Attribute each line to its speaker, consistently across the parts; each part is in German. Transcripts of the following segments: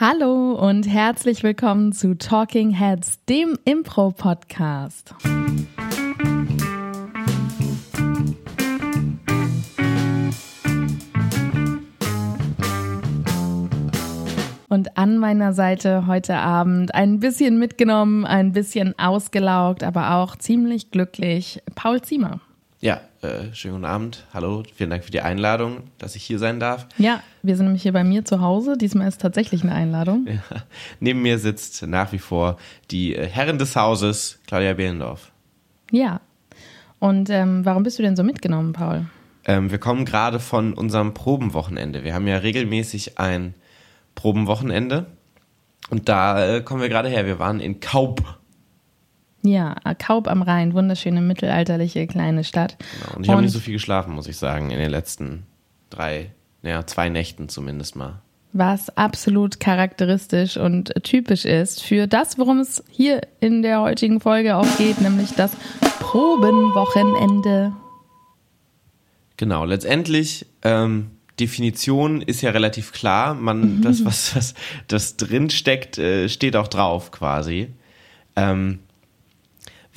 Speaker 1: Hallo und herzlich willkommen zu Talking Heads, dem Impro-Podcast. Und an meiner Seite heute Abend ein bisschen mitgenommen, ein bisschen ausgelaugt, aber auch ziemlich glücklich, Paul Ziemer.
Speaker 2: Ja, äh, schönen guten Abend. Hallo, vielen Dank für die Einladung, dass ich hier sein darf.
Speaker 1: Ja, wir sind nämlich hier bei mir zu Hause. Diesmal ist tatsächlich eine Einladung. Ja.
Speaker 2: Neben mir sitzt nach wie vor die äh, Herrin des Hauses, Claudia Behlendorf.
Speaker 1: Ja. Und ähm, warum bist du denn so mitgenommen, Paul?
Speaker 2: Ähm, wir kommen gerade von unserem Probenwochenende. Wir haben ja regelmäßig ein Probenwochenende. Und da äh, kommen wir gerade her. Wir waren in Kaup
Speaker 1: ja, Kaub am Rhein, wunderschöne mittelalterliche kleine Stadt.
Speaker 2: Genau. Und ich habe nicht so viel geschlafen, muss ich sagen, in den letzten drei, naja, zwei Nächten zumindest mal.
Speaker 1: Was absolut charakteristisch und typisch ist für das, worum es hier in der heutigen Folge auch geht, nämlich das Probenwochenende.
Speaker 2: Genau, letztendlich ähm, Definition ist ja relativ klar. Man, mhm. das, was, was das drin steckt, äh, steht auch drauf quasi. Ähm,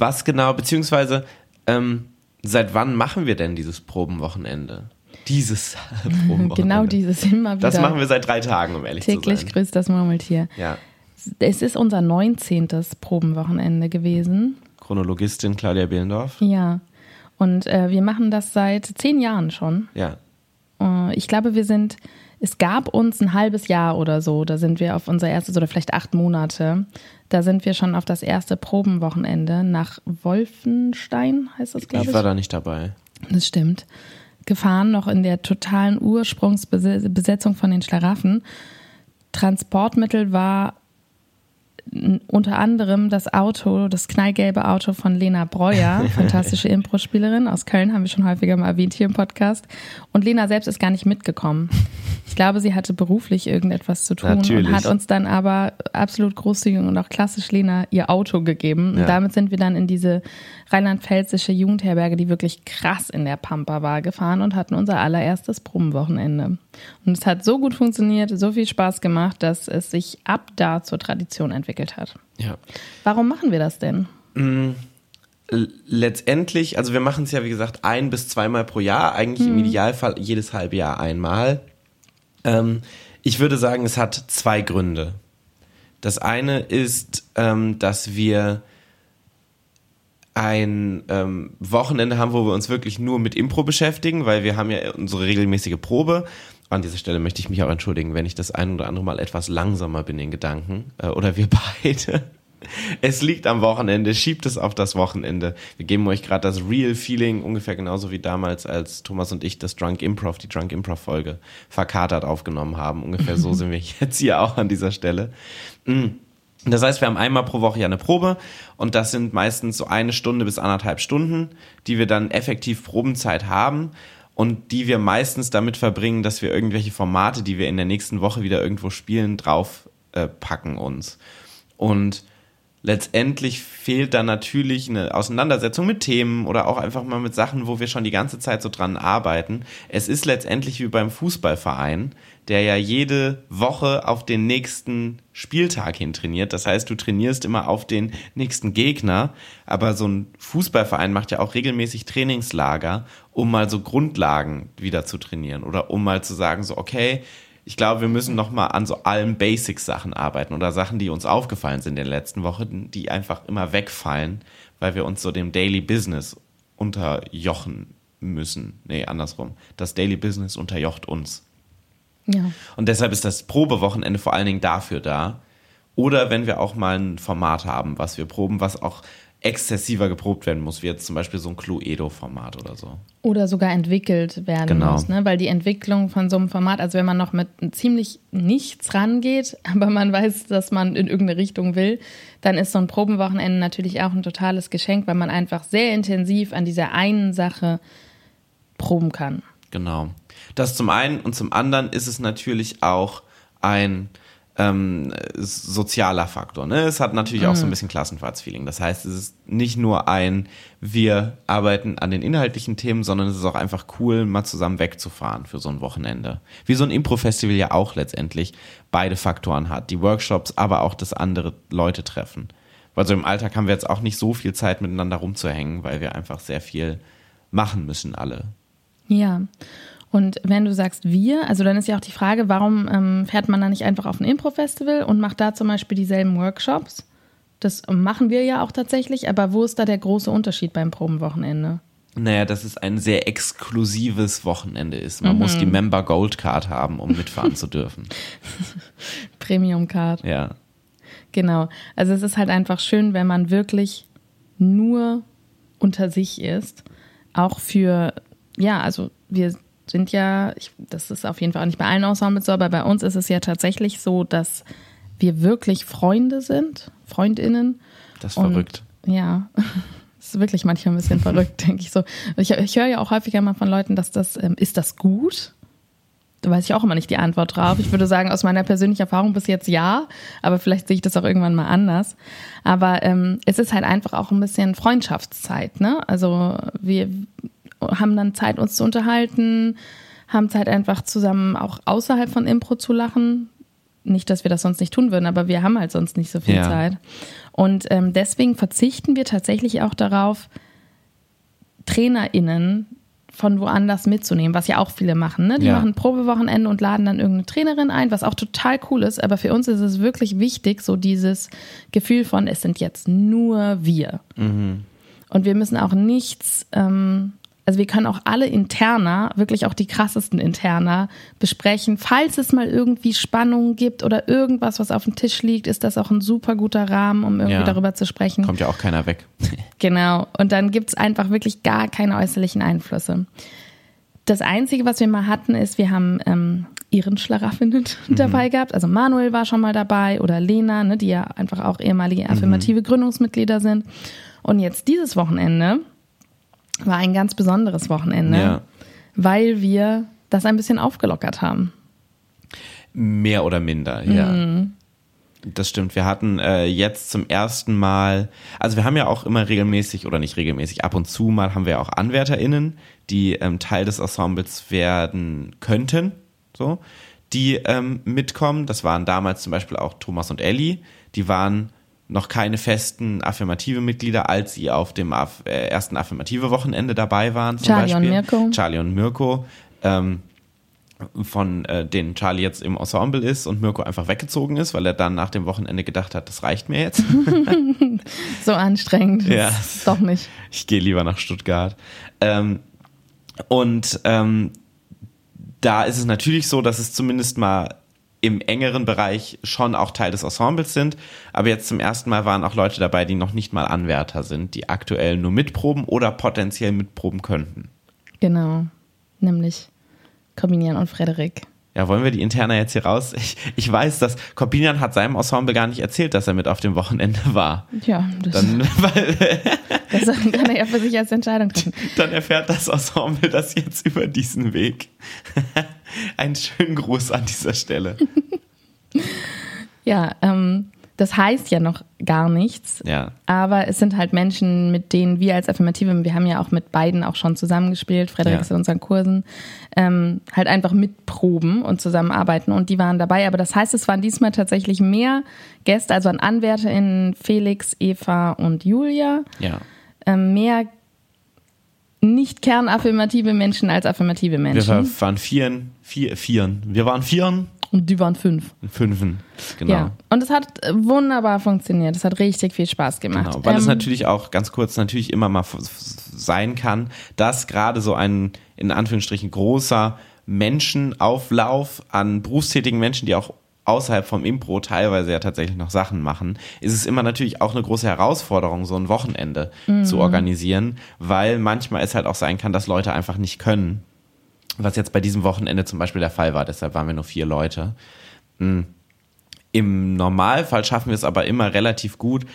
Speaker 2: was genau, beziehungsweise ähm, seit wann machen wir denn dieses Probenwochenende? Dieses
Speaker 1: Probenwochenende. Genau dieses immer wieder.
Speaker 2: Das machen wir seit drei Tagen, um ehrlich
Speaker 1: zu sein. Täglich grüßt das Murmeltier.
Speaker 2: Ja.
Speaker 1: Es ist unser 19. Probenwochenende gewesen.
Speaker 2: Chronologistin Claudia Behlendorf.
Speaker 1: Ja. Und äh, wir machen das seit zehn Jahren schon.
Speaker 2: Ja.
Speaker 1: Äh, ich glaube, wir sind es gab uns ein halbes Jahr oder so, da sind wir auf unser erstes oder vielleicht acht Monate, da sind wir schon auf das erste Probenwochenende nach Wolfenstein, heißt das, glaube ich.
Speaker 2: Ich war da nicht dabei.
Speaker 1: Das stimmt. Gefahren, noch in der totalen Ursprungsbesetzung von den Schlaraffen. Transportmittel war unter anderem das Auto, das knallgelbe Auto von Lena Breuer, fantastische Impro-Spielerin aus Köln, haben wir schon häufiger mal erwähnt hier im Podcast. Und Lena selbst ist gar nicht mitgekommen. Ich glaube, sie hatte beruflich irgendetwas zu tun
Speaker 2: Natürlich.
Speaker 1: und hat uns dann aber absolut großzügig und auch klassisch Lena ihr Auto gegeben. Ja. Und damit sind wir dann in diese rheinland-pfälzische Jugendherberge, die wirklich krass in der Pampa war, gefahren und hatten unser allererstes Probenwochenende. Und es hat so gut funktioniert, so viel Spaß gemacht, dass es sich ab da zur Tradition entwickelt hat.
Speaker 2: Ja.
Speaker 1: Warum machen wir das denn?
Speaker 2: Mm, letztendlich, also wir machen es ja wie gesagt ein bis zweimal pro Jahr, eigentlich hm. im Idealfall jedes halbe Jahr einmal. Ähm, ich würde sagen, es hat zwei Gründe. Das eine ist, ähm, dass wir ein ähm, Wochenende haben, wo wir uns wirklich nur mit Impro beschäftigen, weil wir haben ja unsere regelmäßige Probe. An dieser Stelle möchte ich mich auch entschuldigen, wenn ich das ein oder andere Mal etwas langsamer bin in Gedanken. Äh, oder wir beide. Es liegt am Wochenende, schiebt es auf das Wochenende. Wir geben euch gerade das Real Feeling, ungefähr genauso wie damals, als Thomas und ich das Drunk Improv, die Drunk Improv Folge verkatert aufgenommen haben. Ungefähr so sind wir jetzt hier auch an dieser Stelle. Mhm. Das heißt, wir haben einmal pro Woche ja eine Probe und das sind meistens so eine Stunde bis anderthalb Stunden, die wir dann effektiv Probenzeit haben und die wir meistens damit verbringen, dass wir irgendwelche Formate, die wir in der nächsten Woche wieder irgendwo spielen, drauf äh, uns. Und letztendlich fehlt dann natürlich eine Auseinandersetzung mit Themen oder auch einfach mal mit Sachen, wo wir schon die ganze Zeit so dran arbeiten. Es ist letztendlich wie beim Fußballverein, der ja jede Woche auf den nächsten Spieltag hin trainiert. Das heißt, du trainierst immer auf den nächsten Gegner, aber so ein Fußballverein macht ja auch regelmäßig Trainingslager, um mal so Grundlagen wieder zu trainieren oder um mal zu sagen, so, okay, ich glaube, wir müssen noch mal an so allen Basics-Sachen arbeiten oder Sachen, die uns aufgefallen sind in den letzten Wochen, die einfach immer wegfallen, weil wir uns so dem Daily Business unterjochen müssen. Nee, andersrum. Das Daily Business unterjocht uns.
Speaker 1: Ja.
Speaker 2: Und deshalb ist das Probewochenende vor allen Dingen dafür da. Oder wenn wir auch mal ein Format haben, was wir proben, was auch exzessiver geprobt werden muss, wie jetzt zum Beispiel so ein Cluedo-Format oder so.
Speaker 1: Oder sogar entwickelt werden
Speaker 2: genau.
Speaker 1: muss, ne? weil die Entwicklung von so einem Format, also wenn man noch mit ziemlich nichts rangeht, aber man weiß, dass man in irgendeine Richtung will, dann ist so ein Probenwochenende natürlich auch ein totales Geschenk, weil man einfach sehr intensiv an dieser einen Sache proben kann.
Speaker 2: Genau. Das zum einen und zum anderen ist es natürlich auch ein ähm, sozialer Faktor. Ne? Es hat natürlich auch so ein bisschen Klassenfahrtsfeeling. Das heißt, es ist nicht nur ein, wir arbeiten an den inhaltlichen Themen, sondern es ist auch einfach cool, mal zusammen wegzufahren für so ein Wochenende. Wie so ein Impro-Festival ja auch letztendlich beide Faktoren hat. Die Workshops, aber auch das andere Leute treffen. Weil so im Alltag haben wir jetzt auch nicht so viel Zeit miteinander rumzuhängen, weil wir einfach sehr viel machen müssen alle.
Speaker 1: Ja. Und wenn du sagst wir, also dann ist ja auch die Frage, warum ähm, fährt man da nicht einfach auf ein Impro-Festival und macht da zum Beispiel dieselben Workshops? Das machen wir ja auch tatsächlich, aber wo ist da der große Unterschied beim Probenwochenende?
Speaker 2: Naja, dass es ein sehr exklusives Wochenende ist. Man muss die Member Gold Card haben, um mitfahren zu dürfen.
Speaker 1: Premium Card.
Speaker 2: Ja.
Speaker 1: Genau. Also es ist halt einfach schön, wenn man wirklich nur unter sich ist. Auch für, ja, also wir sind ja, ich, das ist auf jeden Fall auch nicht bei allen Ensembles so, aber bei uns ist es ja tatsächlich so, dass wir wirklich Freunde sind, Freundinnen.
Speaker 2: Das ist
Speaker 1: Und-
Speaker 2: verrückt.
Speaker 1: Ja, das ist wirklich manchmal ein bisschen verrückt, denke ich so. Ich, ich höre ja auch häufiger mal von Leuten, dass das, ähm, ist das gut? Da weiß ich auch immer nicht die Antwort drauf. Ich würde sagen, aus meiner persönlichen Erfahrung bis jetzt ja, aber vielleicht sehe ich das auch irgendwann mal anders. Aber ähm, es ist halt einfach auch ein bisschen Freundschaftszeit, ne? Also wir haben dann Zeit, uns zu unterhalten, haben Zeit einfach zusammen auch außerhalb von Impro zu lachen. Nicht, dass wir das sonst nicht tun würden, aber wir haben halt sonst nicht so viel
Speaker 2: Ja.
Speaker 1: Zeit. Und ähm, deswegen verzichten wir tatsächlich auch darauf, TrainerInnen von woanders mitzunehmen, was ja auch viele machen. Ne? Die
Speaker 2: Ja.
Speaker 1: machen Probewochenende und laden dann irgendeine Trainerin ein, was auch total cool ist. Aber für uns ist es wirklich wichtig, so dieses Gefühl von, es sind jetzt nur wir. Und wir müssen auch nichts, ähm, also wir können auch alle Interna, wirklich auch die krassesten Interna besprechen. Falls es mal irgendwie Spannungen gibt oder irgendwas, was auf dem Tisch liegt, ist das auch ein super guter Rahmen, um irgendwie
Speaker 2: Ja.
Speaker 1: darüber zu sprechen.
Speaker 2: Kommt ja auch keiner weg.
Speaker 1: Genau. Und dann gibt's einfach wirklich gar keine äußerlichen Einflüsse. Das Einzige, was wir mal hatten, ist, wir haben ähm, ihren Schlaraffinen dabei gehabt. Also Manuel war schon mal dabei oder Lena, ne, die ja einfach auch ehemalige affirmative Gründungsmitglieder sind. Und jetzt dieses Wochenende war ein ganz besonderes Wochenende,
Speaker 2: Ja.
Speaker 1: weil wir das ein bisschen aufgelockert haben.
Speaker 2: Mehr oder minder, ja.
Speaker 1: Mhm.
Speaker 2: Das stimmt. Wir hatten äh, jetzt zum ersten Mal, also wir haben ja auch immer regelmäßig oder nicht regelmäßig, ab und zu mal haben wir auch AnwärterInnen, die ähm, Teil des Ensembles werden könnten, so, die ähm, mitkommen. Das waren damals zum Beispiel auch Thomas und Ellie. Die waren noch keine festen affirmative Mitglieder, als sie auf dem Aff äh, ersten affirmative Wochenende dabei waren. Zum
Speaker 1: Charlie und
Speaker 2: Beispiel.
Speaker 1: Mirko.
Speaker 2: Charlie und Mirko. Ähm, von äh, denen Charlie jetzt im Ensemble ist und Mirko einfach weggezogen ist, weil er dann nach dem Wochenende gedacht hat, das reicht mir jetzt.
Speaker 1: So anstrengend.
Speaker 2: Ja.
Speaker 1: Doch nicht.
Speaker 2: ich gehe lieber nach Stuttgart. Ähm, und ähm, da ist es natürlich so, dass es zumindest mal im engeren Bereich schon auch Teil des Ensembles sind. Aber jetzt zum ersten Mal waren auch Leute dabei, die noch nicht mal Anwärter sind, die aktuell nur mitproben oder potenziell mitproben könnten.
Speaker 1: Genau. Nämlich Corbinian und Frederik.
Speaker 2: Ja, wollen wir die Interna jetzt hier raus? Ich, ich weiß, dass Corbinian hat seinem Ensemble gar nicht erzählt, dass er mit auf dem Wochenende war.
Speaker 1: Ja, das,
Speaker 2: Dann,
Speaker 1: das kann er ja für sich als Entscheidung treffen.
Speaker 2: dann erfährt das Ensemble das jetzt über diesen Weg. Einen schönen Gruß an dieser Stelle.
Speaker 1: Ja, ähm, das heißt ja noch gar nichts.
Speaker 2: Ja.
Speaker 1: Aber es sind halt Menschen, mit denen wir als Affirmative, wir haben ja auch mit beiden auch schon zusammengespielt, Frederik
Speaker 2: Ja.
Speaker 1: ist in unseren Kursen, ähm, halt einfach mitproben und zusammenarbeiten und die waren dabei. Aber das heißt, es waren diesmal tatsächlich mehr Gäste, also an AnwärterInnen Felix, Eva und Julia,
Speaker 2: Ja.
Speaker 1: ähm, mehr nicht kernaffirmative Menschen als affirmative
Speaker 2: Wir
Speaker 1: Menschen.
Speaker 2: war- waren Vieren, vier, Vieren. Wir waren Vieren,
Speaker 1: Und die waren fünf.
Speaker 2: Fünfen. Genau.
Speaker 1: Ja. Und es hat wunderbar funktioniert. Es hat richtig viel Spaß gemacht.
Speaker 2: Genau, weil es
Speaker 1: Ähm,
Speaker 2: natürlich auch ganz kurz natürlich immer mal sein kann, dass gerade so ein in Anführungsstrichen großer Menschenauflauf an berufstätigen Menschen, die auch außerhalb vom Impro teilweise ja tatsächlich noch Sachen machen, ist es immer natürlich auch eine große Herausforderung, so ein Wochenende zu organisieren, weil manchmal es halt auch sein kann, dass Leute einfach nicht können. Was jetzt bei diesem Wochenende zum Beispiel der Fall war, deshalb waren wir nur vier Leute. Im Normalfall schaffen wir es aber immer relativ gut,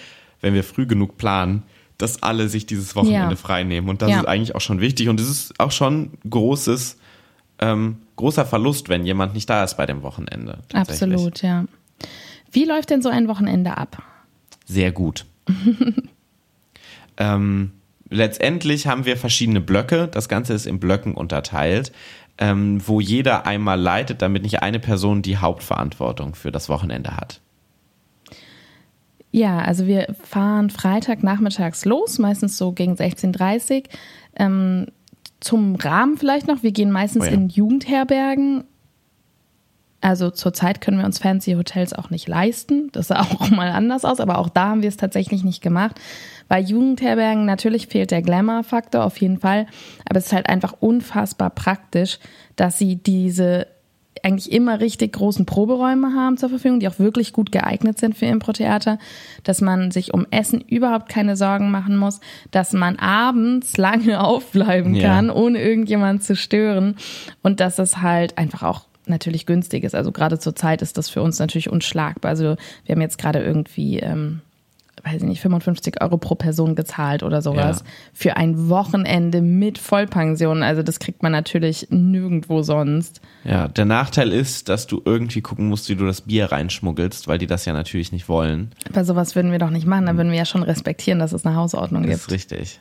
Speaker 2: wenn wir früh genug planen, dass alle sich dieses Wochenende
Speaker 1: Ja.
Speaker 2: frei nehmen. Und das
Speaker 1: Ja.
Speaker 2: ist eigentlich auch schon wichtig. Und es ist auch schon großes, ähm, großer Verlust, wenn jemand nicht da ist bei dem Wochenende.
Speaker 1: Absolut, ja. Wie läuft denn so ein Wochenende ab?
Speaker 2: Sehr gut. ähm, letztendlich haben wir verschiedene Blöcke. Das Ganze ist in Blöcken unterteilt, ähm, wo jeder einmal leitet, damit nicht eine Person die Hauptverantwortung für das Wochenende hat.
Speaker 1: Ja, also wir fahren Freitag nachmittags los, meistens so gegen 16.30 Uhr. Ähm, zum Rahmen vielleicht noch, wir gehen meistens oh ja. in Jugendherbergen. Also zurzeit können wir uns fancy Hotels auch nicht leisten. Das sah auch mal anders aus, aber auch da haben wir es tatsächlich nicht gemacht. Bei Jugendherbergen natürlich fehlt der Glamour-Faktor auf jeden Fall, aber es ist halt einfach unfassbar praktisch, dass sie diese eigentlich immer richtig großen Proberäume haben zur Verfügung, die auch wirklich gut geeignet sind für Impro-Theater, dass man sich um Essen überhaupt keine Sorgen machen muss, dass man abends lange aufbleiben kann, ja. ohne irgendjemand zu stören und dass es halt einfach auch natürlich günstig ist. Also gerade zur Zeit ist das für uns natürlich unschlagbar. Also wir haben jetzt gerade irgendwie ähm, weiß ich nicht, 55 Euro pro Person gezahlt oder sowas ja. für ein Wochenende mit Vollpension. Also das kriegt man natürlich nirgendwo sonst.
Speaker 2: Ja, der Nachteil ist, dass du irgendwie gucken musst, wie du das Bier reinschmuggelst, weil die das ja natürlich nicht wollen.
Speaker 1: Bei sowas würden wir doch nicht machen, da würden wir ja schon respektieren, dass es eine Hausordnung
Speaker 2: das
Speaker 1: gibt.
Speaker 2: Das ist richtig.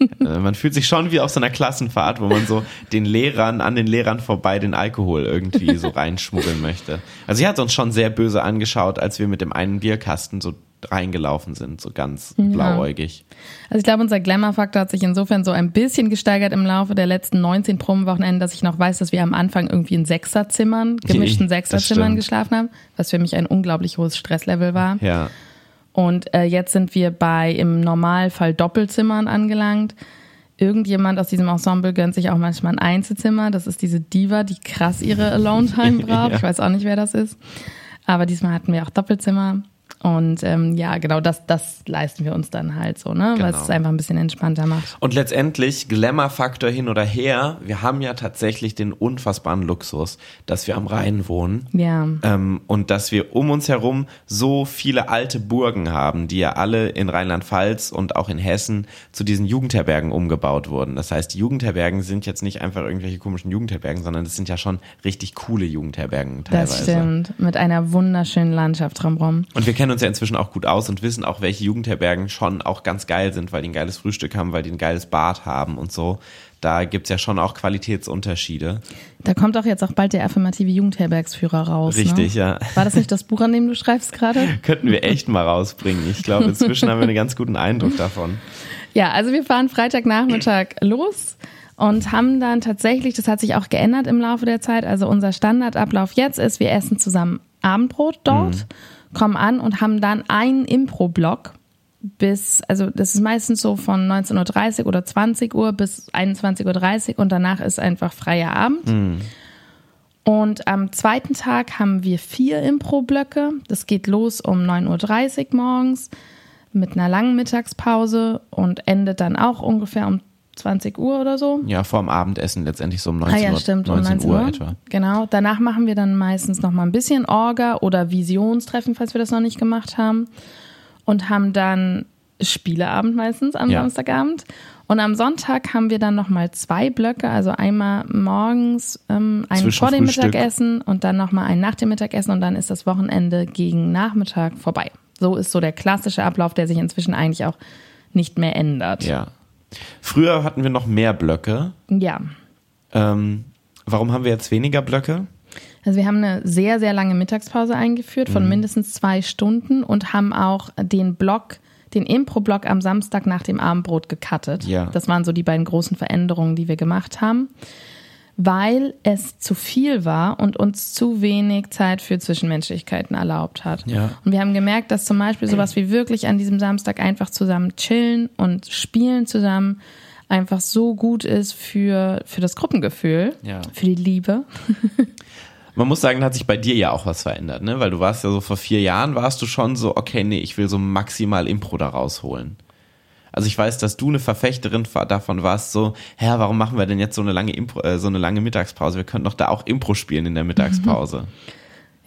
Speaker 2: Äh, man fühlt sich schon wie auf so einer Klassenfahrt, wo man so den Lehrern, an den Lehrern vorbei den Alkohol irgendwie so reinschmuggeln möchte. Also sie hat uns schon sehr böse angeschaut, als wir mit dem einen Bierkasten so reingelaufen sind, so ganz ja. blauäugig.
Speaker 1: Also ich glaube, unser Glamour-Faktor hat sich insofern so ein bisschen gesteigert im Laufe der letzten 19 Probenwochenenden, dass ich noch weiß, dass wir am Anfang irgendwie in Sechserzimmern, gemischten Sechserzimmern geschlafen haben, was für mich ein unglaublich hohes Stresslevel war.
Speaker 2: Ja.
Speaker 1: Und äh, jetzt sind wir bei im Normalfall Doppelzimmern angelangt. Irgendjemand aus diesem Ensemble gönnt sich auch manchmal ein Einzelzimmer. Das ist diese Diva, die krass ihre Alone-Time braucht. ja. Ich weiß auch nicht, wer das ist. Aber diesmal hatten wir auch Doppelzimmer. Und ähm, ja, genau, das, das leisten wir uns dann halt so, ne? Genau. Weil es einfach ein bisschen entspannter macht.
Speaker 2: Und letztendlich, Glamour-Faktor hin oder her, wir haben ja tatsächlich den unfassbaren Luxus, dass wir am Rhein wohnen.
Speaker 1: Ja.
Speaker 2: Ähm, und dass wir um uns herum so viele alte Burgen haben, die ja alle in Rheinland-Pfalz und auch in Hessen zu diesen Jugendherbergen umgebaut wurden. Das heißt, die Jugendherbergen sind jetzt nicht einfach irgendwelche komischen Jugendherbergen, sondern das sind ja schon richtig coole Jugendherbergen teilweise.
Speaker 1: Das stimmt. Mit einer wunderschönen Landschaft drumherum.
Speaker 2: Und wir kennen kennen uns ja inzwischen auch gut aus und wissen auch, welche Jugendherbergen schon auch ganz geil sind, weil die ein geiles Frühstück haben, weil die ein geiles Bad haben und so. Da gibt es ja schon auch Qualitätsunterschiede.
Speaker 1: Da kommt auch jetzt auch bald der affirmative Jugendherbergsführer raus.
Speaker 2: Ne? Richtig,
Speaker 1: ne?
Speaker 2: ja.
Speaker 1: War das nicht das Buch, an dem du schreibst gerade?
Speaker 2: Könnten wir echt mal rausbringen. Ich glaube, inzwischen haben wir einen ganz guten Eindruck davon.
Speaker 1: Ja, also wir fahren Freitagnachmittag los und haben dann tatsächlich, das hat sich auch geändert im Laufe der Zeit, also unser Standardablauf jetzt ist, wir essen zusammen Abendbrot dort. Mhm kommen an und haben dann einen Impro-Block bis, also das ist meistens so von 19.30 Uhr oder 20 Uhr bis 21.30 Uhr und danach ist einfach freier Abend. Mhm. Und am zweiten Tag haben wir vier Impro-Blöcke. Das geht los um 9.30 Uhr morgens mit einer langen Mittagspause und endet dann auch ungefähr um 20 Uhr oder so.
Speaker 2: Ja, vor dem Abendessen letztendlich so um 19,
Speaker 1: ah, ja, stimmt, 19, um 19 Uhr, Uhr etwa. Genau. Danach machen wir dann meistens noch mal ein bisschen Orga oder Visionstreffen, falls wir das noch nicht gemacht haben. Und haben dann Spieleabend meistens am ja. Samstagabend. Und am Sonntag haben wir dann noch mal zwei Blöcke, also einmal morgens ähm, einen vor dem Mittagessen und dann noch mal einen nach dem Mittagessen und dann ist das Wochenende gegen Nachmittag vorbei. So ist so der klassische Ablauf, der sich inzwischen eigentlich auch nicht mehr ändert.
Speaker 2: Ja, Früher hatten wir noch mehr Blöcke.
Speaker 1: Ja.
Speaker 2: Ähm, warum haben wir jetzt weniger Blöcke?
Speaker 1: Also wir haben eine sehr, sehr lange Mittagspause eingeführt von mhm. mindestens zwei Stunden und haben auch den Block, den Impro-Block am Samstag nach dem Abendbrot gecuttet.
Speaker 2: Ja.
Speaker 1: Das waren so die beiden großen Veränderungen, die wir gemacht haben weil es zu viel war und uns zu wenig Zeit für Zwischenmenschlichkeiten erlaubt hat.
Speaker 2: Ja.
Speaker 1: Und wir haben gemerkt, dass zum Beispiel sowas wie wirklich an diesem Samstag einfach zusammen chillen und spielen zusammen einfach so gut ist für, für das Gruppengefühl,
Speaker 2: ja.
Speaker 1: für die Liebe.
Speaker 2: Man muss sagen, da hat sich bei dir ja auch was verändert, ne? Weil du warst ja so vor vier Jahren, warst du schon so, okay, nee, ich will so maximal Impro da rausholen. Also ich weiß, dass du eine Verfechterin davon warst, so, hä, warum machen wir denn jetzt so eine lange Impro, äh, so eine lange Mittagspause? Wir könnten doch da auch Impro spielen in der Mittagspause.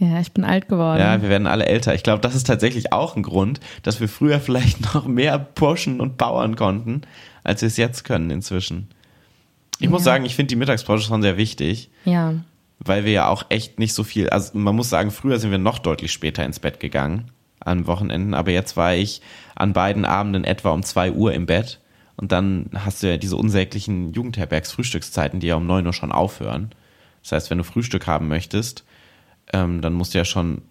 Speaker 1: Ja, ich bin alt geworden.
Speaker 2: Ja, wir werden alle älter. Ich glaube, das ist tatsächlich auch ein Grund, dass wir früher vielleicht noch mehr pushen und powern konnten, als wir es jetzt können inzwischen. Ich ja. muss sagen, ich finde die Mittagspause schon sehr wichtig.
Speaker 1: Ja.
Speaker 2: weil wir ja auch echt nicht so viel, also man muss sagen, früher sind wir noch deutlich später ins Bett gegangen an Wochenenden, aber jetzt war ich an beiden Abenden etwa um zwei Uhr im Bett und dann hast du ja diese unsäglichen Jugendherbergs-Frühstückszeiten, die ja um neun Uhr schon aufhören. Das heißt, wenn du Frühstück haben möchtest, ähm, dann musst du ja schon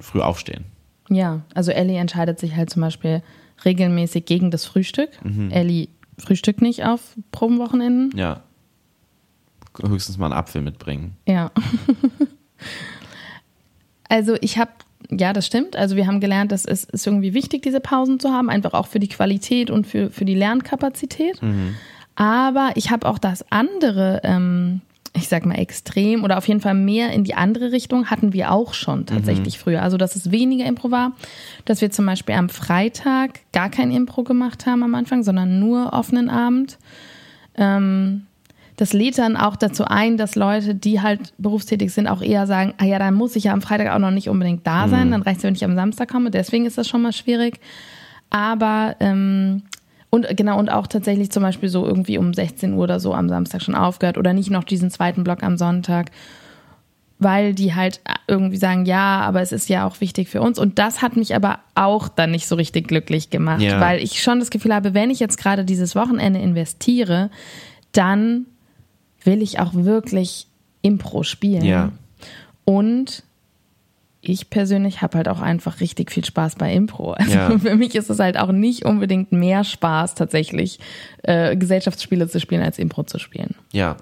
Speaker 2: früh aufstehen.
Speaker 1: Ja, also Ellie entscheidet sich halt zum Beispiel regelmäßig gegen das Frühstück.
Speaker 2: Mhm.
Speaker 1: Ellie frühstückt nicht auf Probenwochenenden.
Speaker 2: Ja. Höchstens mal einen Apfel mitbringen.
Speaker 1: Ja. also ich habe, ja, das stimmt. Also wir haben gelernt, dass es ist irgendwie wichtig, diese Pausen zu haben, einfach auch für die Qualität und für, für die Lernkapazität. Aber ich habe auch das andere, ähm, ich sag mal extrem oder auf jeden Fall mehr in die andere Richtung hatten wir auch schon tatsächlich früher. Also dass es weniger Impro war, dass wir zum Beispiel am Freitag gar kein Impro gemacht haben am Anfang, sondern nur offenen Abend. Ähm, das lädt dann auch dazu ein, dass Leute, die halt berufstätig sind, auch eher sagen, ah ja, dann muss ich ja am Freitag auch noch nicht unbedingt da sein, dann reicht es, wenn ich am Samstag komme. Deswegen ist das schon mal schwierig. Aber ähm, und genau, und auch tatsächlich zum Beispiel so irgendwie um 16 Uhr oder so am Samstag schon aufgehört oder nicht noch diesen zweiten Block am Sonntag, weil die halt irgendwie sagen, ja, aber es ist ja auch wichtig für uns. Und das hat mich aber auch dann nicht so richtig glücklich gemacht,
Speaker 2: Ja.
Speaker 1: weil ich schon das Gefühl habe, wenn ich jetzt gerade dieses Wochenende investiere, dann will ich auch wirklich Impro spielen.
Speaker 2: Ja.
Speaker 1: Und ich persönlich habe halt auch einfach richtig viel Spaß bei Impro. Also
Speaker 2: Ja.
Speaker 1: für mich ist es halt auch nicht unbedingt mehr Spaß tatsächlich, äh, Gesellschaftsspiele zu spielen, als Impro zu spielen.
Speaker 2: Ja.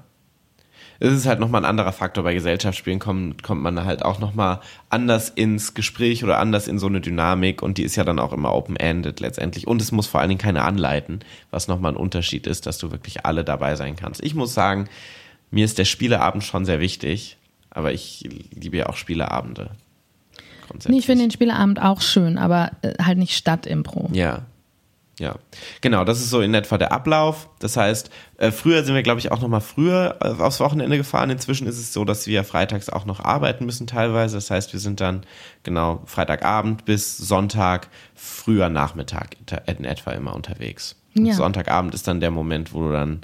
Speaker 2: Es ist halt nochmal ein anderer Faktor. Bei Gesellschaftsspielen kommt, kommt man halt auch nochmal anders ins Gespräch oder anders in so eine Dynamik und die ist ja dann auch immer open-ended letztendlich. Und es muss vor allen Dingen keine anleiten, was nochmal ein Unterschied ist, dass du wirklich alle dabei sein kannst. Ich muss sagen, mir ist der Spieleabend schon sehr wichtig, aber ich liebe ja auch Spieleabende.
Speaker 1: Nee, ich finde den Spieleabend auch schön, aber äh, halt nicht Stadt-Impro.
Speaker 2: Ja. Ja, genau, das ist so in etwa der Ablauf. Das heißt, äh, früher sind wir, glaube ich, auch noch mal früher äh, aufs Wochenende gefahren. Inzwischen ist es so, dass wir freitags auch noch arbeiten müssen teilweise. Das heißt, wir sind dann genau Freitagabend bis Sonntag früher Nachmittag in etwa immer unterwegs.
Speaker 1: Ja.
Speaker 2: Sonntagabend ist dann der Moment, wo du dann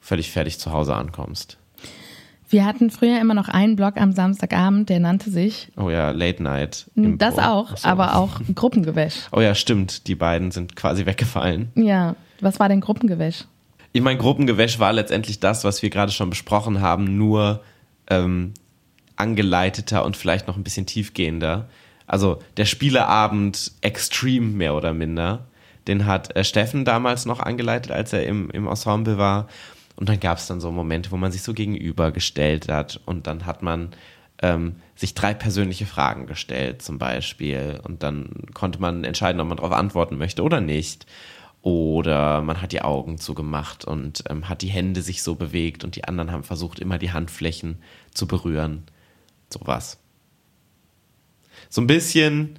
Speaker 2: völlig fertig zu Hause ankommst.
Speaker 1: Wir hatten früher immer noch einen Blog am Samstagabend, der nannte sich
Speaker 2: Oh ja, Late Night.
Speaker 1: das
Speaker 2: Impro.
Speaker 1: auch,
Speaker 2: Ach so.
Speaker 1: aber auch Gruppengewäsch.
Speaker 2: Oh ja, stimmt. Die beiden sind quasi weggefallen.
Speaker 1: Ja, was war denn Gruppengewäsch?
Speaker 2: Ich meine, Gruppengewäsch war letztendlich das, was wir gerade schon besprochen haben, nur ähm, angeleiteter und vielleicht noch ein bisschen tiefgehender. Also der Spieleabend Extreme mehr oder minder, den hat äh, Steffen damals noch angeleitet, als er im, im Ensemble war. Und dann gab es dann so Momente, wo man sich so gegenübergestellt hat und dann hat man ähm, sich drei persönliche Fragen gestellt zum Beispiel und dann konnte man entscheiden, ob man darauf antworten möchte oder nicht. Oder man hat die Augen zugemacht und ähm, hat die Hände sich so bewegt und die anderen haben versucht, immer die Handflächen zu berühren. Sowas. So ein bisschen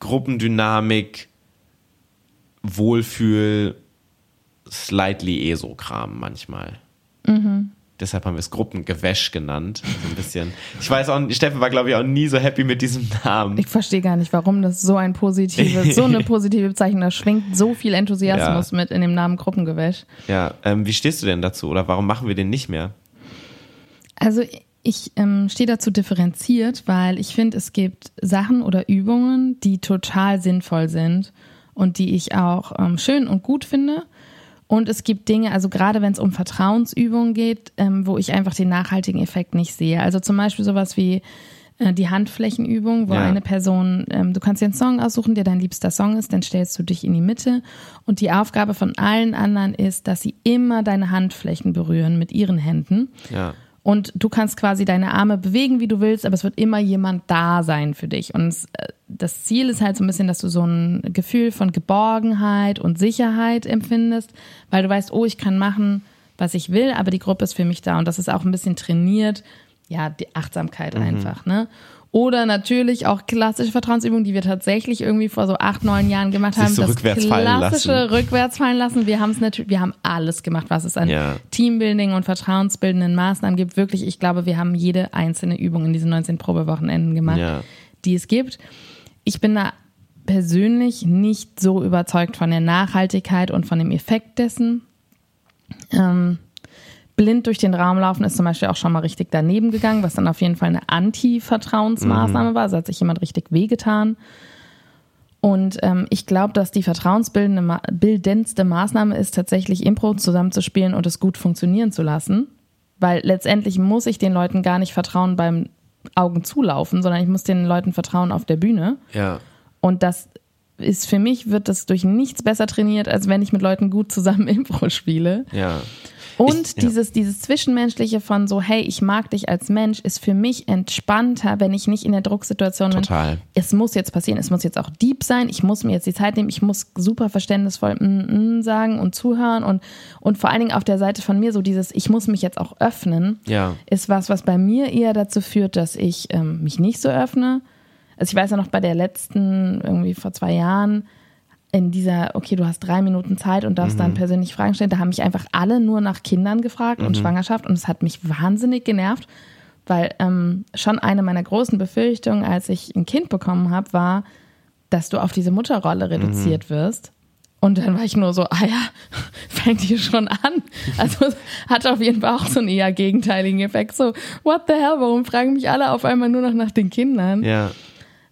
Speaker 2: Gruppendynamik, Wohlfühl, slightly ESO-Kram manchmal. Deshalb haben wir es Gruppengewäsch genannt. So ein bisschen. Ich weiß auch, Steffen war, glaube ich, auch nie so happy mit diesem Namen.
Speaker 1: Ich verstehe gar nicht, warum das so ein positives, so eine positive Bezeichnung, da schwingt so viel Enthusiasmus mit in dem Namen Gruppengewäsch.
Speaker 2: Ja, ähm, wie stehst du denn dazu? Oder warum machen wir den nicht mehr?
Speaker 1: Also ich ähm, stehe dazu differenziert, weil ich finde, es gibt Sachen oder Übungen, die total sinnvoll sind und die ich auch ähm, schön und gut finde. Und es gibt Dinge, also gerade wenn es um Vertrauensübungen geht, ähm, wo ich einfach den nachhaltigen Effekt nicht sehe. Also zum Beispiel sowas wie äh, die Handflächenübung, wo
Speaker 2: Ja.
Speaker 1: eine Person, ähm, du kannst dir einen Song aussuchen, der dein liebster Song ist, dann stellst du dich in die Mitte und die Aufgabe von allen anderen ist, dass sie immer deine Handflächen berühren mit ihren Händen.
Speaker 2: Ja.
Speaker 1: Und du kannst quasi deine Arme bewegen, wie du willst, aber es wird immer jemand da sein für dich. Und äh, das Ziel ist halt so ein bisschen, dass du so ein Gefühl von Geborgenheit und Sicherheit empfindest, weil du weißt, oh, ich kann machen, was ich will, aber die Gruppe ist für mich da. Und das ist auch ein bisschen trainiert. Ja, die Achtsamkeit einfach, ne? Oder natürlich auch klassische Vertrauensübungen, die wir tatsächlich irgendwie vor so acht, neun Jahren gemacht haben.
Speaker 2: so
Speaker 1: das
Speaker 2: rückwärts fallen
Speaker 1: klassische
Speaker 2: lassen.
Speaker 1: rückwärts fallen lassen. Wir haben es natürlich, wir haben alles gemacht, was es an
Speaker 2: Ja.
Speaker 1: Teambuilding und vertrauensbildenden Maßnahmen gibt. Wirklich, ich glaube, wir haben jede einzelne Übung in diesen 19 Probewochenenden gemacht,
Speaker 2: Ja.
Speaker 1: die es gibt. Ich bin da persönlich nicht so überzeugt von der Nachhaltigkeit und von dem Effekt dessen. Ähm, blind durch den Raum laufen ist zum Beispiel auch schon mal richtig daneben gegangen, was dann auf jeden Fall eine Anti-Vertrauensmaßnahme mhm. war. Also hat sich jemand richtig wehgetan. Und ähm, ich glaube, dass die vertrauensbildendste Maßnahme ist, tatsächlich Impro zusammenzuspielen und es gut funktionieren zu lassen. Weil letztendlich muss ich den Leuten gar nicht vertrauen beim Augen zulaufen, sondern ich muss den Leuten vertrauen auf der Bühne.
Speaker 2: Ja.
Speaker 1: Und das ist für mich, wird das durch nichts besser trainiert, als wenn ich mit Leuten gut zusammen Impro spiele.
Speaker 2: Ja.
Speaker 1: Und ich, dieses, ja. dieses Zwischenmenschliche von so, hey, ich mag dich als Mensch, ist für mich entspannter, wenn ich nicht in der Drucksituation
Speaker 2: Total.
Speaker 1: bin. Es muss jetzt passieren, es muss jetzt auch deep sein, ich muss mir jetzt die Zeit nehmen, ich muss super verständnisvoll mm, mm sagen und zuhören und, und vor allen Dingen auf der Seite von mir so dieses, ich muss mich jetzt auch öffnen,
Speaker 2: ja.
Speaker 1: ist was, was bei mir eher dazu führt, dass ich ähm, mich nicht so öffne. Also ich weiß ja noch bei der letzten, irgendwie vor zwei Jahren, in dieser, okay, du hast drei Minuten Zeit und darfst mhm. dann persönlich Fragen stellen, da haben mich einfach alle nur nach Kindern gefragt mhm. und Schwangerschaft und es hat mich wahnsinnig genervt, weil ähm, schon eine meiner großen Befürchtungen, als ich ein Kind bekommen habe, war, dass du auf diese Mutterrolle reduziert mhm. wirst. Und dann war ich nur so, ah ja, fängt hier schon an. Also hat auf jeden Fall auch so einen eher gegenteiligen Effekt. So, what the hell, warum fragen mich alle auf einmal nur noch nach den Kindern?
Speaker 2: Ja.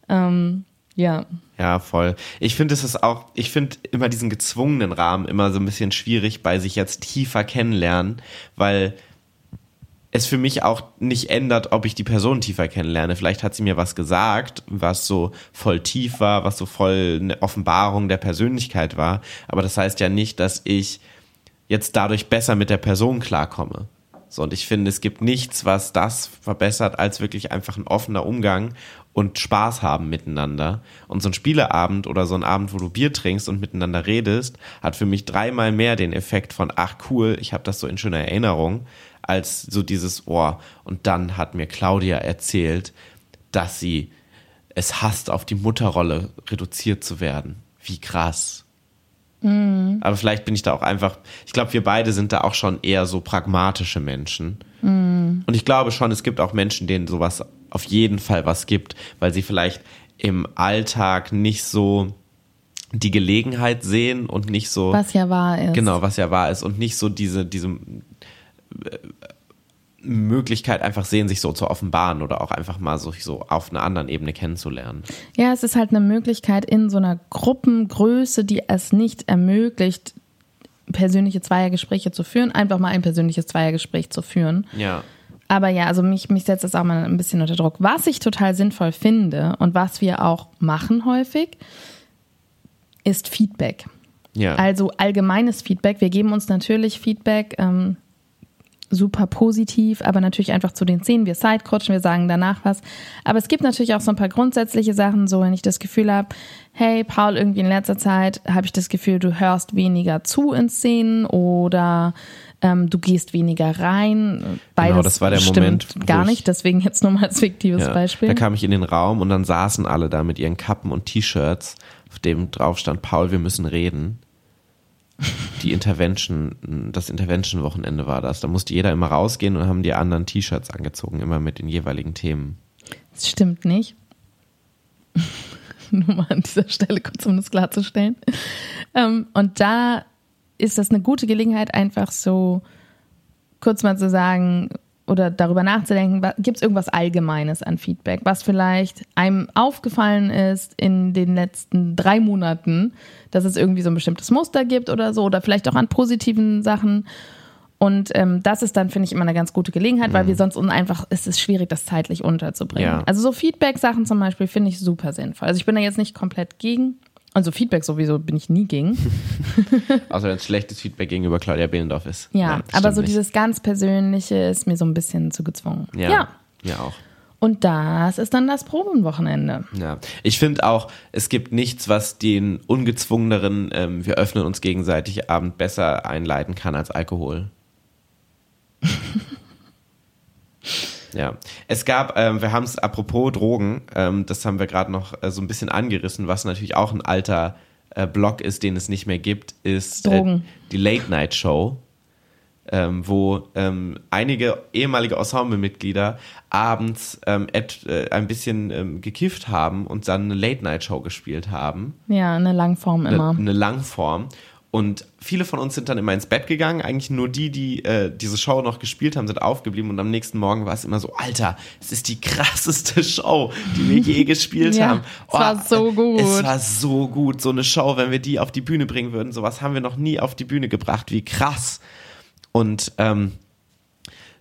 Speaker 1: Ähm, ja.
Speaker 2: Ja, voll. Ich finde, es ist auch, ich finde immer diesen gezwungenen Rahmen immer so ein bisschen schwierig bei sich jetzt tiefer kennenlernen, weil es für mich auch nicht ändert, ob ich die Person tiefer kennenlerne. Vielleicht hat sie mir was gesagt, was so voll tief war, was so voll eine Offenbarung der Persönlichkeit war. Aber das heißt ja nicht, dass ich jetzt dadurch besser mit der Person klarkomme. So, und ich finde, es gibt nichts, was das verbessert, als wirklich einfach ein offener Umgang und Spaß haben miteinander. Und so ein Spieleabend oder so ein Abend, wo du Bier trinkst und miteinander redest, hat für mich dreimal mehr den Effekt von, ach cool, ich habe das so in schöner Erinnerung, als so dieses Ohr. Und dann hat mir Claudia erzählt, dass sie es hasst, auf die Mutterrolle reduziert zu werden. Wie krass.
Speaker 1: Mhm.
Speaker 2: Aber vielleicht bin ich da auch einfach, ich glaube, wir beide sind da auch schon eher so pragmatische Menschen.
Speaker 1: Mhm.
Speaker 2: Und ich glaube schon, es gibt auch Menschen, denen sowas auf jeden Fall was gibt, weil sie vielleicht im Alltag nicht so die Gelegenheit sehen und nicht so.
Speaker 1: Was ja wahr ist.
Speaker 2: Genau, was ja wahr ist und nicht so diese, diese äh, Möglichkeit einfach sehen, sich so zu offenbaren oder auch einfach mal so, so auf einer anderen Ebene kennenzulernen.
Speaker 1: Ja, es ist halt eine Möglichkeit in so einer Gruppengröße, die es nicht ermöglicht, persönliche Zweiergespräche zu führen, einfach mal ein persönliches Zweiergespräch zu führen.
Speaker 2: Ja.
Speaker 1: Aber ja, also mich, mich setzt das auch mal ein bisschen unter Druck. Was ich total sinnvoll finde und was wir auch machen häufig, ist Feedback.
Speaker 2: Ja.
Speaker 1: Also allgemeines Feedback. Wir geben uns natürlich Feedback, ähm, super positiv, aber natürlich einfach zu den Szenen. Wir sidecoachen, wir sagen danach was. Aber es gibt natürlich auch so ein paar grundsätzliche Sachen, so wenn ich das Gefühl habe, hey Paul, irgendwie in letzter Zeit habe ich das Gefühl, du hörst weniger zu in Szenen oder ähm, du gehst weniger rein. Beides
Speaker 2: genau, das war der Moment.
Speaker 1: Gar nicht, deswegen jetzt nur mal als fiktives ja, Beispiel.
Speaker 2: Da kam ich in den Raum und dann saßen alle da mit ihren Kappen und T-Shirts, auf dem drauf stand, Paul, wir müssen reden. Die Intervention, das Intervention-Wochenende war das. Da musste jeder immer rausgehen und haben die anderen T-Shirts angezogen, immer mit den jeweiligen Themen.
Speaker 1: Das stimmt nicht. nur mal an dieser Stelle kurz, um das klarzustellen. Ähm, und da ist das eine gute Gelegenheit, einfach so kurz mal zu sagen oder darüber nachzudenken, gibt es irgendwas Allgemeines an Feedback, was vielleicht einem aufgefallen ist in den letzten drei Monaten, dass es irgendwie so ein bestimmtes Muster gibt oder so, oder vielleicht auch an positiven Sachen. Und ähm, das ist dann, finde ich, immer eine ganz gute Gelegenheit, mhm. weil wir sonst einfach, ist es schwierig, das zeitlich unterzubringen. Ja. Also so Feedback-Sachen zum Beispiel finde ich super sinnvoll. Also ich bin da jetzt nicht komplett gegen, also Feedback sowieso bin ich nie gegen.
Speaker 2: Außer wenn es schlechtes Feedback gegenüber Claudia Behlendorf ist.
Speaker 1: Ja, Nein, aber so nicht. dieses ganz Persönliche ist mir so ein bisschen zu gezwungen.
Speaker 2: Ja. Ja, ja auch.
Speaker 1: Und das ist dann das Probenwochenende.
Speaker 2: Ja, ich finde auch, es gibt nichts, was den ungezwungeneren, ähm, wir öffnen uns gegenseitig Abend besser einleiten kann als Alkohol. Ja, es gab, ähm, wir haben es apropos Drogen, ähm, das haben wir gerade noch äh, so ein bisschen angerissen, was natürlich auch ein alter äh, Blog ist, den es nicht mehr gibt, ist äh, die Late Night Show, ähm, wo ähm, einige ehemalige Ensemblemitglieder abends ähm, et, äh, ein bisschen ähm, gekifft haben und dann eine Late Night Show gespielt haben.
Speaker 1: Ja, eine Langform immer.
Speaker 2: Eine, eine Langform. Und viele von uns sind dann immer ins Bett gegangen. Eigentlich nur die, die äh, diese Show noch gespielt haben, sind aufgeblieben. Und am nächsten Morgen war es immer so, Alter, es ist die krasseste Show, die wir je gespielt
Speaker 1: Ja,
Speaker 2: haben.
Speaker 1: es war so gut.
Speaker 2: Es war so gut. So eine Show, wenn wir die auf die Bühne bringen würden, sowas haben wir noch nie auf die Bühne gebracht. Wie krass. Und ähm,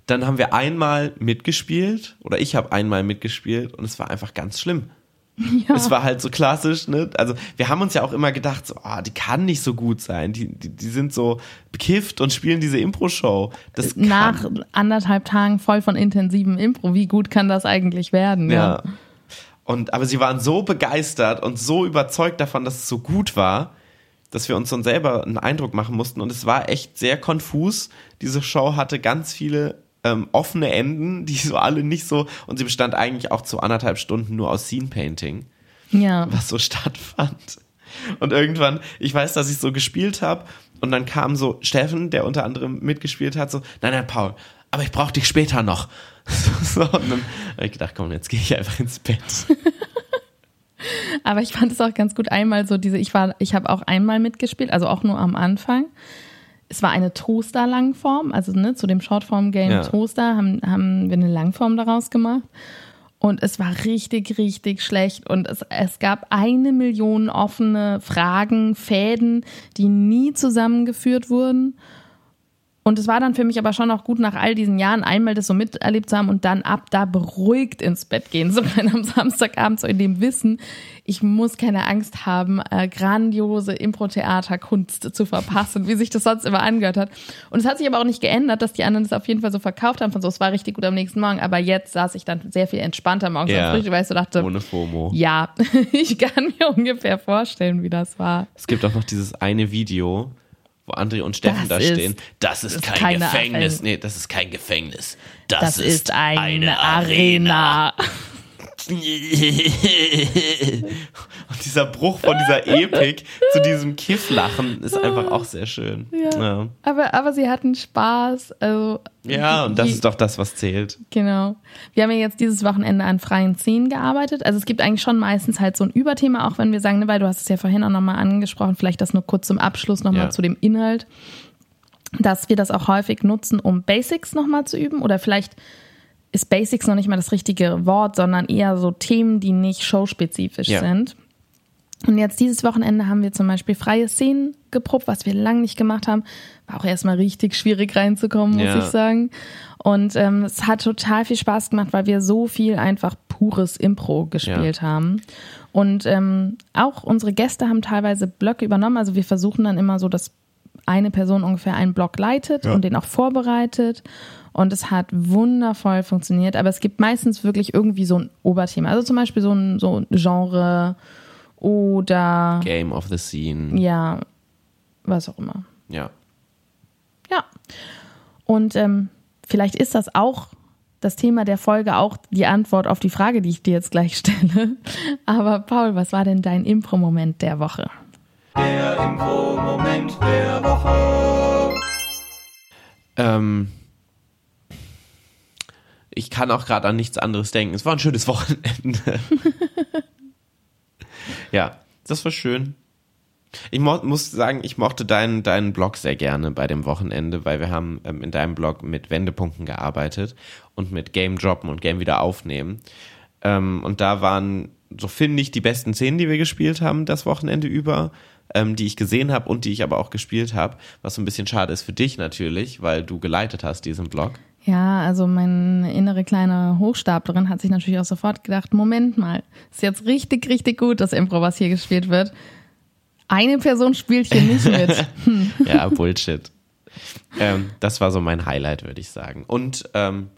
Speaker 2: dann haben wir einmal mitgespielt, oder ich habe einmal mitgespielt und es war einfach ganz schlimm. Es war halt so klassisch, ne? Also wir haben uns ja auch immer gedacht, so, oh, die kann nicht so gut sein. Die, die, die sind so bekifft und spielen diese Impro-Show. Das kann,
Speaker 1: Nach anderthalb Tagen voll von intensivem Impro, wie gut kann das eigentlich werden?
Speaker 2: Ja. Und, aber sie waren so begeistert und so überzeugt davon, dass es so gut war, dass wir uns dann selber einen Eindruck machen mussten. Und es war echt sehr konfus. Diese Show hatte ganz viele ähm, offene Enden, die so alle nicht so, und sie bestand eigentlich auch zu anderthalb Stunden nur aus Scene Painting,
Speaker 1: ja.
Speaker 2: was so stattfand. Und irgendwann, ich weiß, dass ich so gespielt habe, und dann kam so Steffen, der unter anderem mitgespielt hat, so, nein, nein, Paul, aber ich brauche dich später noch. So, und dann habe ich gedacht, komm, jetzt gehe ich einfach ins Bett.
Speaker 1: Aber ich fand es auch ganz gut einmal so diese, ich war, ich habe auch einmal mitgespielt, also auch nur am Anfang. Es war eine Toaster-Langform, also ne, zu dem Shortform-Game
Speaker 2: Ja.
Speaker 1: Toaster haben, haben wir eine Langform daraus gemacht. Und es war richtig, richtig schlecht. Und es, es gab eine Million offene Fragen, Fäden, die nie zusammengeführt wurden. Und es war dann für mich aber schon auch gut, nach all diesen Jahren einmal das so miterlebt zu haben und dann ab da beruhigt ins Bett gehen zu können am Samstagabend, so in dem Wissen, ich muss keine Angst haben, äh, grandiose Impro-Theater-Kunst zu verpassen, wie sich das sonst immer angehört hat. Und es hat sich aber auch nicht geändert, dass die anderen das auf jeden Fall so verkauft haben, von so, es war richtig gut am nächsten Morgen, aber jetzt saß ich dann sehr viel entspannter morgens
Speaker 2: Ja.
Speaker 1: am Frühstück, weil ich so dachte,
Speaker 2: Ohne FOMO.
Speaker 1: ja, ich kann mir ungefähr vorstellen, wie das war.
Speaker 2: Es gibt auch noch dieses eine Video, wo André und Steffen
Speaker 1: Das
Speaker 2: da
Speaker 1: ist-
Speaker 2: stehen. Das ist,
Speaker 1: ist
Speaker 2: kein Gefängnis.
Speaker 1: Arena.
Speaker 2: Nee, das ist kein Gefängnis. Das,
Speaker 1: Das ist eine, Arena.
Speaker 2: und dieser Bruch von dieser Epik zu diesem Kifflachen ist einfach auch sehr schön.
Speaker 1: Ja.
Speaker 2: Ja,
Speaker 1: Aber, aber sie hatten Spaß. Also,
Speaker 2: ja und das
Speaker 1: die-
Speaker 2: ist doch das, was zählt.
Speaker 1: Genau. Wir haben ja jetzt dieses Wochenende an freien Szenen gearbeitet. Also es gibt eigentlich schon meistens halt so ein Überthema, auch wenn wir sagen, ne, weil du hast es ja vorhin auch nochmal angesprochen, vielleicht das nur kurz zum Abschluss nochmal
Speaker 2: Ja.
Speaker 1: zu dem Inhalt, dass wir das auch häufig nutzen, um Basics nochmal zu üben oder vielleicht ist Basics noch nicht mal das richtige Wort, sondern eher so Themen, die nicht showspezifisch
Speaker 2: Ja.
Speaker 1: sind. Und jetzt dieses Wochenende haben wir zum Beispiel freie Szenen geprobt, was wir lange nicht gemacht haben. War auch erstmal richtig schwierig reinzukommen, muss
Speaker 2: Ja.
Speaker 1: ich sagen. Und ähm, es hat total viel Spaß gemacht, weil wir so viel einfach pures Impro gespielt haben. Und ähm, auch unsere Gäste haben teilweise Blöcke übernommen. Also wir versuchen dann immer so, dass eine Person ungefähr einen Block leitet und den auch vorbereitet. Und es hat wundervoll funktioniert. Aber es gibt meistens wirklich irgendwie so ein Oberthema. Also zum Beispiel so ein, so ein Genre oder
Speaker 2: Game of the Scene.
Speaker 1: ja, was auch immer.
Speaker 2: Ja.
Speaker 1: Ja. Und ähm, vielleicht ist das auch das Thema der Folge, auch die Antwort auf die Frage, die ich dir jetzt gleich stelle. Aber Paul, was war denn dein Impro-Moment der Woche?
Speaker 3: Der Impro-Moment der Woche.
Speaker 2: Ähm, ich kann auch gerade an nichts anderes denken. Es war ein schönes Wochenende. ja, das war schön. Ich muss sagen, ich mochte deinen, deinen Blog sehr gerne bei dem Wochenende, weil wir haben ähm, in deinem Blog mit Wendepunkten gearbeitet und mit Game droppen und Game wieder aufnehmen. Ähm, und da waren, so finde ich, die besten Szenen, die wir gespielt haben das Wochenende über, ähm, die ich gesehen habe und die ich aber auch gespielt habe. Was so ein bisschen schade ist für dich natürlich, weil du geleitet hast diesen Blog.
Speaker 1: Ja, also meine innere kleine Hochstaplerin hat sich natürlich auch sofort gedacht, Moment mal, ist jetzt richtig, richtig gut, das Impro, was hier gespielt wird. Eine Person spielt hier nicht mit.
Speaker 2: Ja, Bullshit. ähm, das war so mein Highlight, würde ich sagen. Und ähm,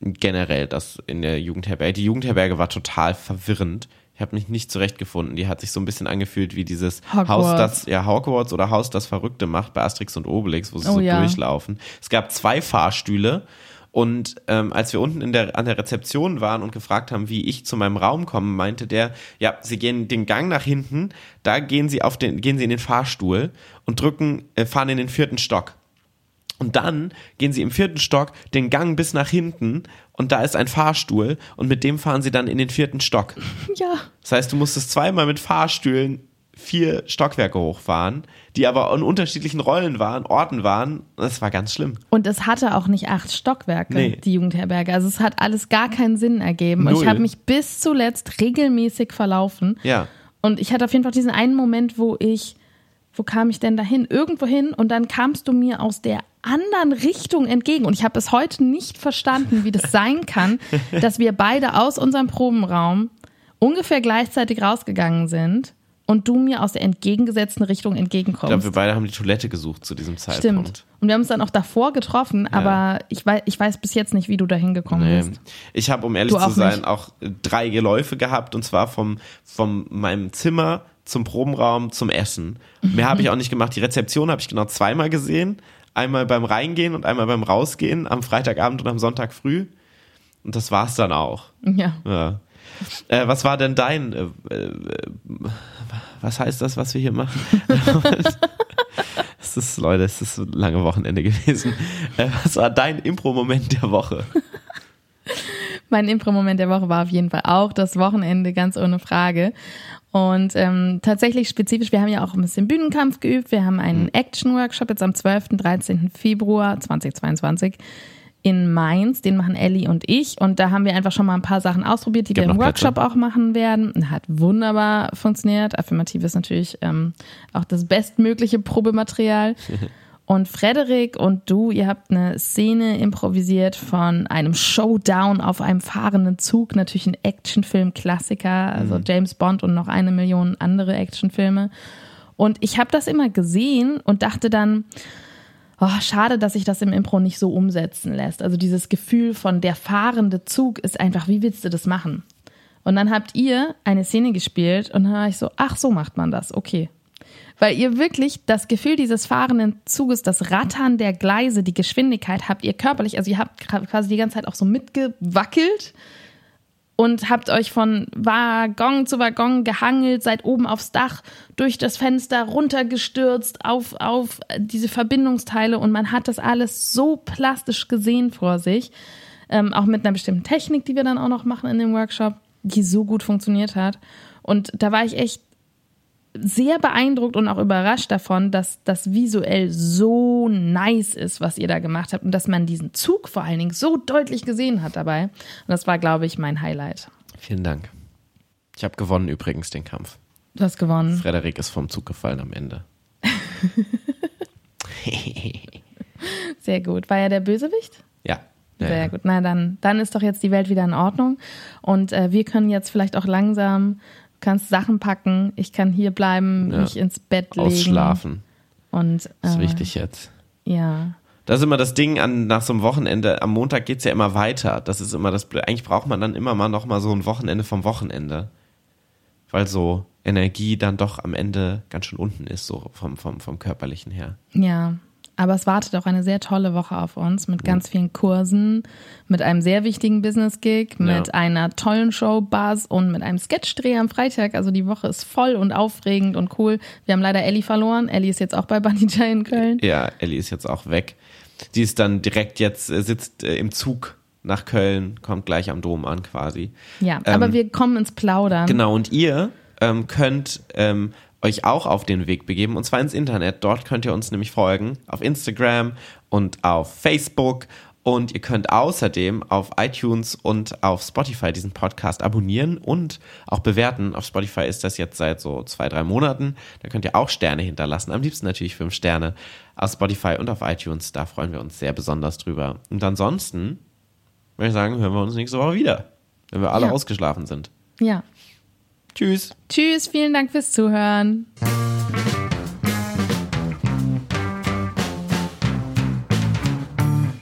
Speaker 2: generell das in der Jugendherberge. Die Jugendherberge war total verwirrend. Ich habe mich nicht zurechtgefunden. Die hat sich so ein bisschen angefühlt wie dieses
Speaker 1: Hogwarts.
Speaker 2: Haus, das ja Hogwarts oder Haus, das Verrückte macht bei Asterix und Obelix, wo sie
Speaker 1: Oh
Speaker 2: so
Speaker 1: ja.
Speaker 2: durchlaufen. Es gab zwei Fahrstühle. Und ähm, als wir unten in der, an der Rezeption waren und gefragt haben, wie ich zu meinem Raum komme, meinte der, ja, Sie gehen den Gang nach hinten, da gehen Sie auf den, gehen Sie in den Fahrstuhl und drücken, äh, fahren in den vierten Stock. Und dann gehen sie im vierten Stock den Gang bis nach hinten und da ist ein Fahrstuhl und mit dem fahren sie dann in den vierten Stock.
Speaker 1: ja.
Speaker 2: Das heißt, du musstest zweimal mit Fahrstühlen vier Stockwerke hoch waren, die aber in unterschiedlichen Rollen waren, Orten waren. Das war ganz schlimm.
Speaker 1: Und es hatte auch nicht acht Stockwerke,
Speaker 2: Nee.
Speaker 1: die Jugendherberge. Also es hat alles gar keinen Sinn ergeben. Und
Speaker 2: Null.
Speaker 1: ich habe mich bis zuletzt regelmäßig verlaufen.
Speaker 2: Ja.
Speaker 1: Und ich hatte auf jeden Fall diesen einen Moment, wo ich, wo kam ich denn dahin? Irgendwo hin und dann kamst du mir aus der anderen Richtung entgegen. Und ich habe bis heute nicht verstanden, wie das sein kann, dass wir beide aus unserem Probenraum ungefähr gleichzeitig rausgegangen sind und du mir aus der entgegengesetzten Richtung
Speaker 2: Ich
Speaker 1: entgegenkommst.
Speaker 2: glaube, wir beide haben die Toilette gesucht zu diesem Zeitpunkt.
Speaker 1: Stimmt. Und wir haben uns dann auch davor getroffen, aber ich weiß, ich weiß bis jetzt nicht, wie du da hingekommen
Speaker 2: Nee.
Speaker 1: bist.
Speaker 2: Ich habe, um ehrlich zu sein,
Speaker 1: nicht.
Speaker 2: auch drei Geläufe gehabt und zwar vom, vom meinem Zimmer zum Probenraum zum Essen. Mehr habe ich auch nicht gemacht. Die Rezeption habe ich genau zweimal gesehen. Einmal beim Reingehen und einmal beim Rausgehen am Freitagabend und am Sonntag früh. Und das war's dann auch.
Speaker 1: Ja.
Speaker 2: Ja. Äh, was war denn dein, äh, äh, was heißt das, was wir hier machen? Es ist, Leute, es ist ein lange Wochenende gewesen. Äh, was war dein Impro-Moment der Woche?
Speaker 1: Mein Impro-Moment der Woche war auf jeden Fall auch das Wochenende, ganz ohne Frage. Und ähm, tatsächlich spezifisch, wir haben ja auch ein bisschen Bühnenkampf geübt. Wir haben einen Action-Workshop jetzt am 12. 13. Februar 2022 in Mainz. Den machen Ellie und ich. Und da haben wir einfach schon mal ein paar Sachen ausprobiert, die wir im
Speaker 2: noch Plätze?
Speaker 1: Workshop auch machen werden. Hat wunderbar funktioniert. Affirmativ ist natürlich ähm, auch das bestmögliche Probematerial. Und Frederik und du, ihr habt eine Szene improvisiert von einem Showdown auf einem fahrenden Zug, natürlich ein Actionfilm-Klassiker, also James Bond und noch eine Million andere Actionfilme. Und ich habe das immer gesehen und dachte dann, oh, schade, dass sich das im Impro nicht so umsetzen lässt. Also dieses Gefühl von der fahrende Zug ist einfach, wie willst du das machen? Und dann habt ihr eine Szene gespielt und dann war ich so, ach, so macht man das, okay. Weil ihr wirklich das Gefühl dieses fahrenden Zuges, das Rattern der Gleise, die Geschwindigkeit habt ihr körperlich, also ihr habt quasi die ganze Zeit auch so mitgewackelt und habt euch von Waggon zu Waggon gehangelt, seid oben aufs Dach, durch das Fenster runtergestürzt auf, auf diese Verbindungsteile und man hat das alles so plastisch gesehen vor sich. Ähm, auch mit einer bestimmten Technik, die wir dann auch noch machen in dem Workshop, die so gut funktioniert hat. Und da war ich echt sehr beeindruckt und auch überrascht davon, dass das visuell so nice ist, was ihr da gemacht habt und dass man diesen Zug vor allen Dingen so deutlich gesehen hat dabei. Und das war, glaube ich, mein Highlight.
Speaker 2: Vielen Dank. Ich habe gewonnen übrigens den Kampf.
Speaker 1: Du hast gewonnen.
Speaker 2: Frederik ist vom Zug gefallen am Ende.
Speaker 1: Sehr gut. War er der Bösewicht?
Speaker 2: Ja. ja
Speaker 1: Sehr
Speaker 2: ja.
Speaker 1: gut. Na dann, dann ist doch jetzt die Welt wieder in Ordnung. Und äh, wir können jetzt vielleicht auch langsam, kannst Sachen packen, ich kann hier bleiben,
Speaker 2: Ja.
Speaker 1: mich ins Bett legen.
Speaker 2: Ausschlafen.
Speaker 1: Und
Speaker 2: Das ist
Speaker 1: äh,
Speaker 2: wichtig jetzt.
Speaker 1: Ja.
Speaker 2: Das ist immer das Ding an, nach so einem Wochenende. Am Montag geht's ja immer weiter. Das ist immer das Blöde. Eigentlich braucht man dann immer mal noch mal so ein Wochenende vom Wochenende. Weil so Energie dann doch am Ende ganz schön unten ist, so vom, vom, vom körperlichen her.
Speaker 1: Ja, aber es wartet auch eine sehr tolle Woche auf uns mit ganz vielen Kursen, mit einem sehr wichtigen Business-Gig, mit
Speaker 2: Ja.
Speaker 1: einer tollen Show Buzz und mit einem Sketchdreh am Freitag. Also die Woche ist voll und aufregend und cool. Wir haben leider Ellie verloren. Ellie ist jetzt auch bei Bunny Jay in Köln.
Speaker 2: Ja, Ellie ist jetzt auch weg. Die ist dann direkt jetzt, äh, sitzt äh, im Zug nach Köln, kommt gleich am Dom an quasi.
Speaker 1: Ja,
Speaker 2: Ähm,
Speaker 1: aber wir kommen ins Plaudern.
Speaker 2: Genau, und ihr ähm, könnt ähm, euch auch auf den Weg begeben, und zwar ins Internet. Dort könnt ihr uns nämlich folgen, auf Instagram und auf Facebook. Und ihr könnt außerdem auf iTunes und auf Spotify diesen Podcast abonnieren und auch bewerten. Auf Spotify ist das jetzt seit so zwei, drei Monaten. Da könnt ihr auch Sterne hinterlassen. Am liebsten natürlich fünf Sterne auf Spotify und auf iTunes. Da freuen wir uns sehr besonders drüber. Und ansonsten würde ich sagen, hören wir uns nächste Woche wieder, wenn wir alle
Speaker 1: Ja.
Speaker 2: ausgeschlafen sind.
Speaker 1: Ja.
Speaker 2: Tschüss.
Speaker 1: Tschüss, vielen Dank fürs Zuhören.